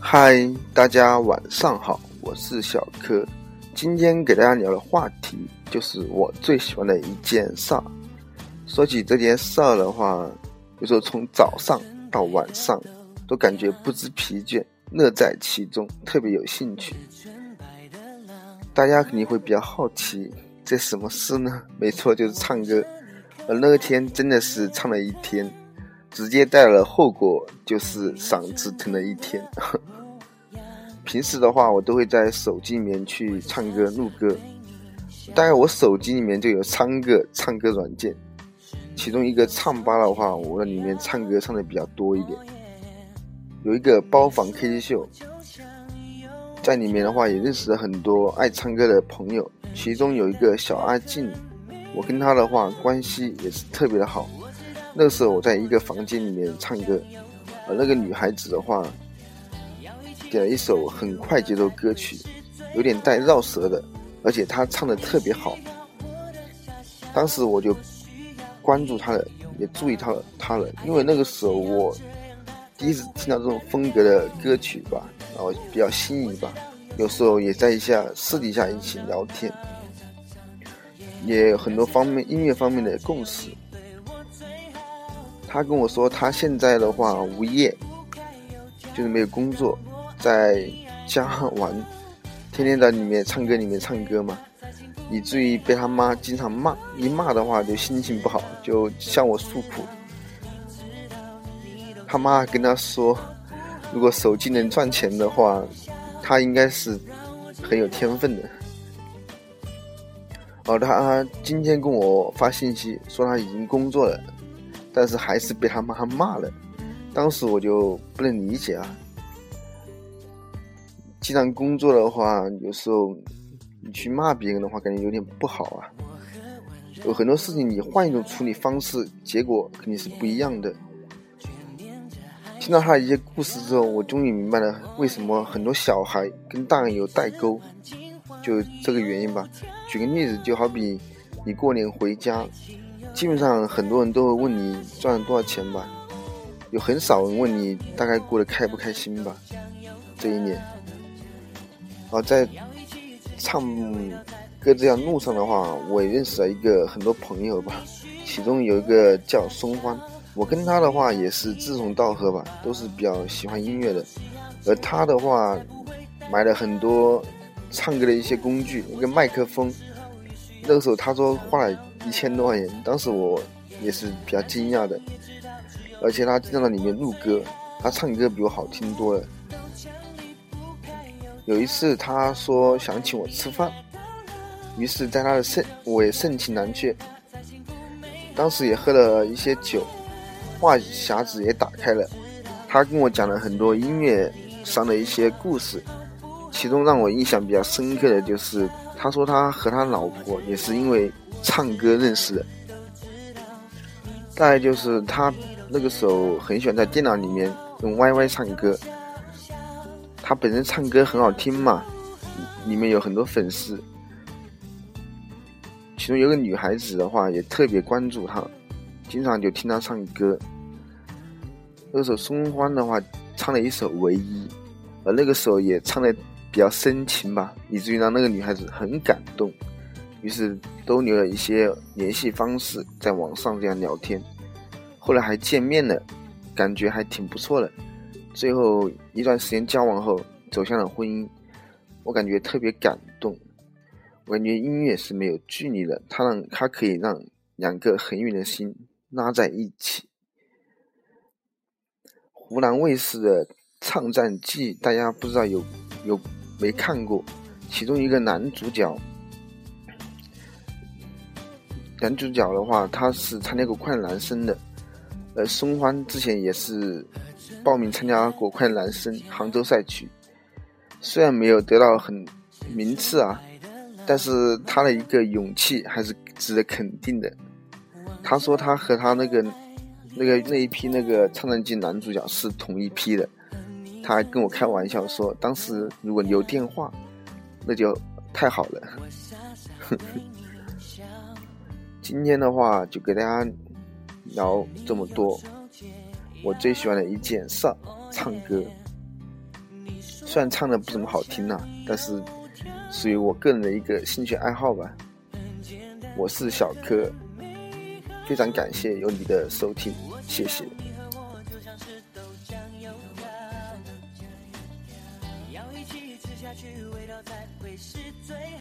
嗨，大家晚上好，我是小柯。今天给大家聊的话题就是我最喜欢的一件事儿。说起这件事儿的话，有时候从早上到晚上都感觉不知疲倦，乐在其中，特别有兴趣。大家肯定会比较好奇，这什么事呢？没错，就是唱歌。而那天真的是唱了一天，直接带了后果，就是嗓子疼了一天。平时的话，我都会在手机里面去唱歌录歌，大概我手机里面就有三个唱歌软件，其中一个唱吧的话，我里面唱歌唱的比较多一点。有一个包房 K T 秀，在里面的话也认识了很多爱唱歌的朋友，其中有一个小阿静，我跟她的话关系也是特别的好。那个时候我在一个房间里面唱歌，而那个女孩子的话。点了一首很快节奏歌曲，有点带绕舌的，而且她唱的特别好。当时我就关注她了，也注意他了他了，因为那个时候我第一次听到这种风格的歌曲吧，然后比较心仪吧。有时候也在一下私底下一起聊天，也有很多方面音乐方面的共识。他跟我说，他现在的话无业，就是没有工作。在家玩，天天在里面唱歌，里面唱歌嘛，以至于被他妈经常骂，一骂的话就心情不好，就向我诉苦。他妈跟他说，如果手机能赚钱的话，他应该是很有天分的。哦他今天跟我发信息说他已经工作了，但是还是被他妈骂了。当时我就不能理解啊。既然工作的话，有时候你去骂别人的话，感觉有点不好啊。有很多事情你换一种处理方式，结果肯定是不一样的。听到他一些故事之后，我终于明白了为什么很多小孩跟大人有代沟，就这个原因吧。举个例子，就好比你过年回家，基本上很多人都会问你赚了多少钱吧，有很少人问你大概过得开不开心吧，这一年。啊，在唱歌这条路上的话，我也认识了一个很多朋友吧，其中有一个叫松欢，我跟他的话也是志同道合吧，都是比较喜欢音乐的，而他的话买了很多唱歌的一些工具，一个麦克风，那个时候他说花了一千多块钱，当时我也是比较惊讶的，而且他经常在里面录歌，他唱歌比我好听多了。有一次，他说想请我吃饭，于是，在他的盛，我也盛情难却。当时也喝了一些酒，话匣子也打开了。他跟我讲了很多音乐上的一些故事，其中让我印象比较深刻的就是，他说他和他老婆也是因为唱歌认识的。大概就是他那个时候很喜欢在电脑里面用 YY 唱歌。他本身唱歌很好听嘛，里面有很多粉丝，其中有个女孩子的话也特别关注他，经常就听他唱歌。那首松欢的话唱了一首《唯一》，而那个时候也唱了比较深情吧，以至于让那个女孩子很感动，于是都留了一些联系方式，在网上这样聊天，后来还见面了，感觉还挺不错的。最后一段时间交往后，走向了婚姻，我感觉特别感动。我感觉音乐是没有距离的，它让它可以让两个很远的心拉在一起。湖南卫视的《唱战记》，大家不知道有有没看过？其中一个男主角，男主角的话，他是参加过《快乐男声》的，呃，松欢之前也是。报名参加过快乐男声杭州赛区，虽然没有得到很名次啊，但是他的一个勇气还是值得肯定的。他说他和他那个那个那一批那个唱战记男主角是同一批的，他还跟我开玩笑说，当时如果你有电话，那就太好了。今天的话就给大家聊这么多。我最喜欢的一件事，唱歌。虽然唱的不怎么好听呐，但是属于我个人的一个兴趣爱好吧。我是小柯，非常感谢有你的收听，谢谢。才会是最